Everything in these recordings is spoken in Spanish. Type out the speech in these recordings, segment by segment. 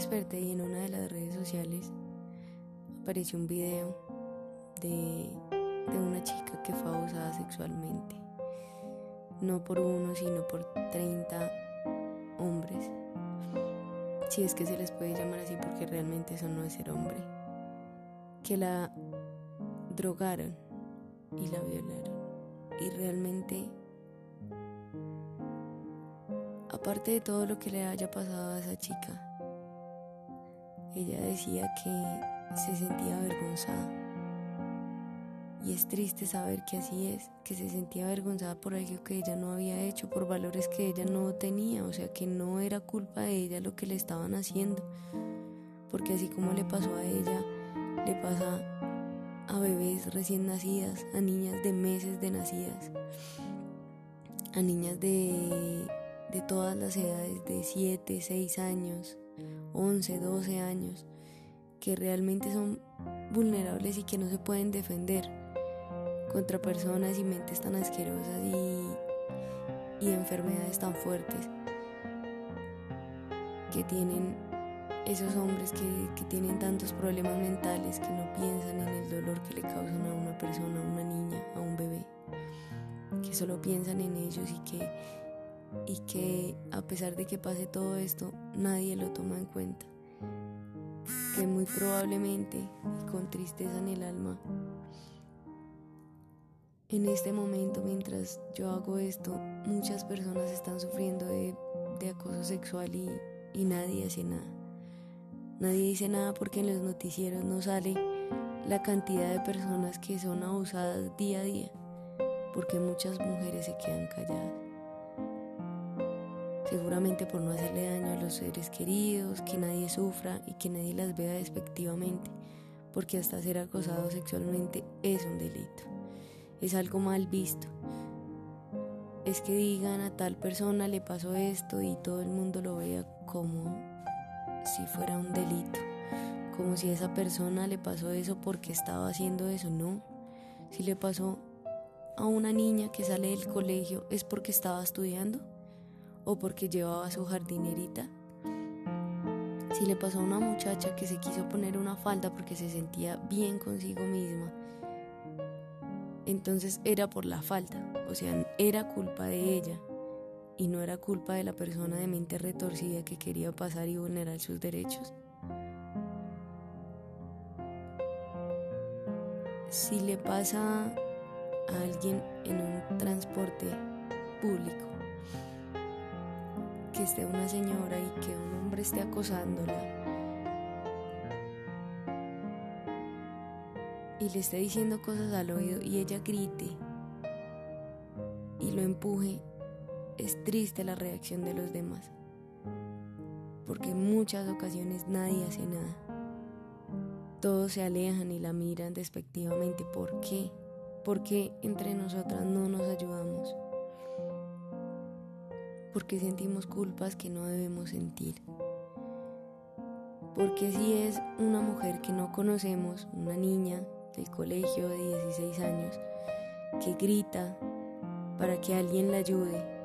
desperté y en una de las redes sociales apareció un video de, de una chica que fue abusada sexualmente. No por uno, sino por 30 hombres. Si es que se les puede llamar así porque realmente eso no es ser hombre. Que la drogaron y la violaron. Y realmente, aparte de todo lo que le haya pasado a esa chica, ella decía que se sentía avergonzada. Y es triste saber que así es, que se sentía avergonzada por algo que ella no había hecho, por valores que ella no tenía, o sea que no era culpa de ella lo que le estaban haciendo. Porque así como le pasó a ella, le pasa a bebés recién nacidas, a niñas de meses de nacidas, a niñas de, de todas las edades, de 7, 6 años, 11, 12 años, que realmente son vulnerables y que no se pueden defender contra personas y mentes tan asquerosas y, y enfermedades tan fuertes que tienen esos hombres que, tienen tantos problemas mentales que no piensan en el dolor que le causan a una persona, a una niña, a un bebé, que solo piensan en ellos y que, y que a pesar de que pase todo esto, nadie lo toma en cuenta, que muy probablemente con tristeza en el alma, en este momento mientras yo hago esto, muchas personas están sufriendo de, acoso sexual y nadie hace nada. Nadie dice nada porque en los noticieros no sale la cantidad de personas que son abusadas día a día, porque muchas mujeres se quedan calladas. Seguramente por no hacerle daño a los seres queridos, que nadie sufra y que nadie las vea despectivamente, porque hasta ser acosado sexualmente es un delito, es algo mal visto. Es que digan a tal persona le pasó esto y todo el mundo lo vea como si fuera un delito, como si esa persona le pasó eso porque estaba haciendo eso, no. Si le pasó a una niña que sale del colegio es porque estaba estudiando o porque llevaba su jardinerita. Si le pasó a una muchacha que se quiso poner una falda porque se sentía bien consigo misma, entonces era por la falda, o sea, era culpa de ella y no era culpa de la persona de mente retorcida que quería pasar y vulnerar sus derechos. Si le pasa a alguien en un transporte público, que esté una señora y que un hombre esté acosándola y le esté diciendo cosas al oído y ella grite y lo empuje es triste la reacción de los demás, porque en muchas ocasiones nadie hace nada. Todos se alejan y la miran despectivamente. ¿Por qué? Porque entre nosotras no nos ayudamos. Porque sentimos culpas que no debemos sentir. Porque si es una mujer que no conocemos, una niña del colegio de 16 años, que grita para que alguien la ayude,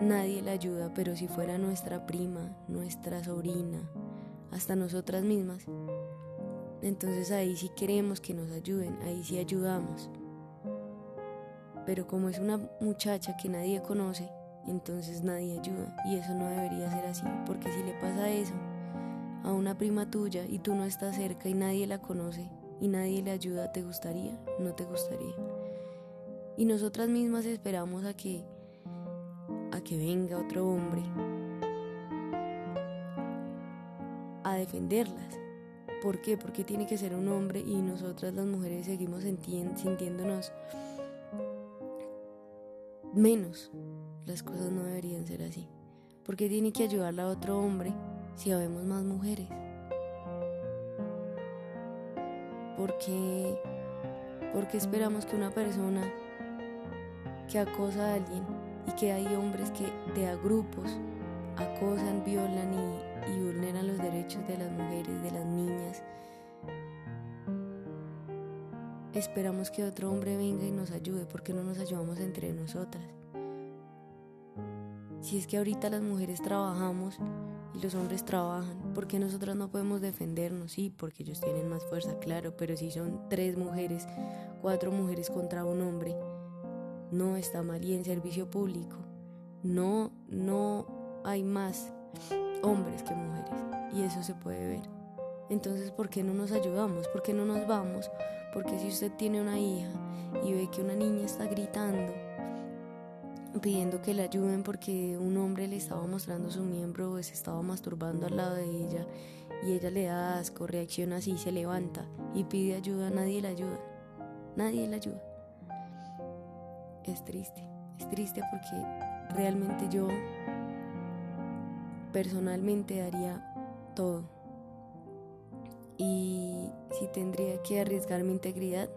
Nadie la ayuda, pero si fuera nuestra prima, nuestra sobrina, hasta nosotras mismas, entonces ahí sí queremos que nos ayuden, ahí sí ayudamos. Pero como es una muchacha que nadie conoce, entonces nadie ayuda. Y eso no debería ser así, porque si le pasa eso a una prima tuya y tú no estás cerca y nadie la conoce y nadie le ayuda, ¿te gustaría? No te gustaría. Y nosotras mismas esperamos a que a que venga otro hombre a defenderlas. ¿Por qué? Porque tiene que ser un hombre y nosotras las mujeres seguimos sintiéndonos menos. Las cosas no deberían ser así. ¿Por qué tiene que ayudarla a otro hombre si habemos más mujeres? Porque, porque esperamos que una persona que acosa a alguien y que hay hombres que de a grupos acosan, violan y, vulneran los derechos de las mujeres, de las niñas. Esperamos que otro hombre venga y nos ayude, porque no nos ayudamos entre nosotras. Si es que ahorita las mujeres trabajamos y los hombres trabajan, ¿por qué nosotras no podemos defendernos? Sí, porque ellos tienen más fuerza, claro, pero si son tres mujeres, cuatro mujeres contra un hombre, no está mal y en servicio público no, no hay más hombres que mujeres y eso se puede ver. Entonces, ¿por qué no nos ayudamos? ¿Por qué no nos vamos? Porque si usted tiene una hija y ve que una niña está gritando, pidiendo que le ayuden porque un hombre le estaba mostrando su miembro se estaba masturbando al lado de ella y ella le da asco, reacciona así, se levanta y pide ayuda, nadie le ayuda. Nadie le ayuda. Es triste, es triste porque realmente yo personalmente daría todo. Y si tendría que arriesgar mi integridad,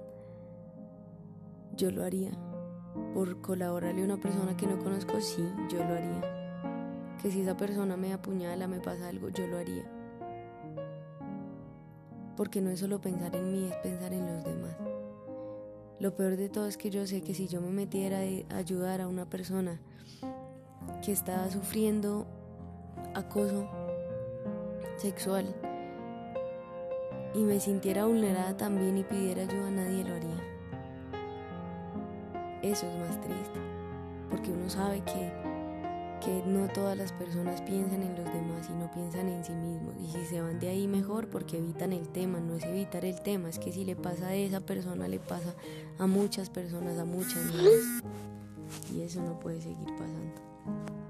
yo lo haría. Por colaborarle a una persona que no conozco, sí, yo lo haría. Que si esa persona me apuñala, me pasa algo, yo lo haría. Porque no es solo pensar en mí, es pensar en los demás. Lo peor de todo es que yo sé que si yo me metiera a ayudar a una persona que está sufriendo acoso sexual y me sintiera vulnerada también y pidiera ayuda, nadie lo haría. Eso es más triste, porque uno sabe que, que no todas las personas piensan en los demás y no piensan en sí mismos. Y si se van de ahí mejor porque evitan el tema, no es evitar el tema, es que si le pasa a esa persona, le pasa a muchas personas, a muchas niñas. Y eso no puede seguir pasando.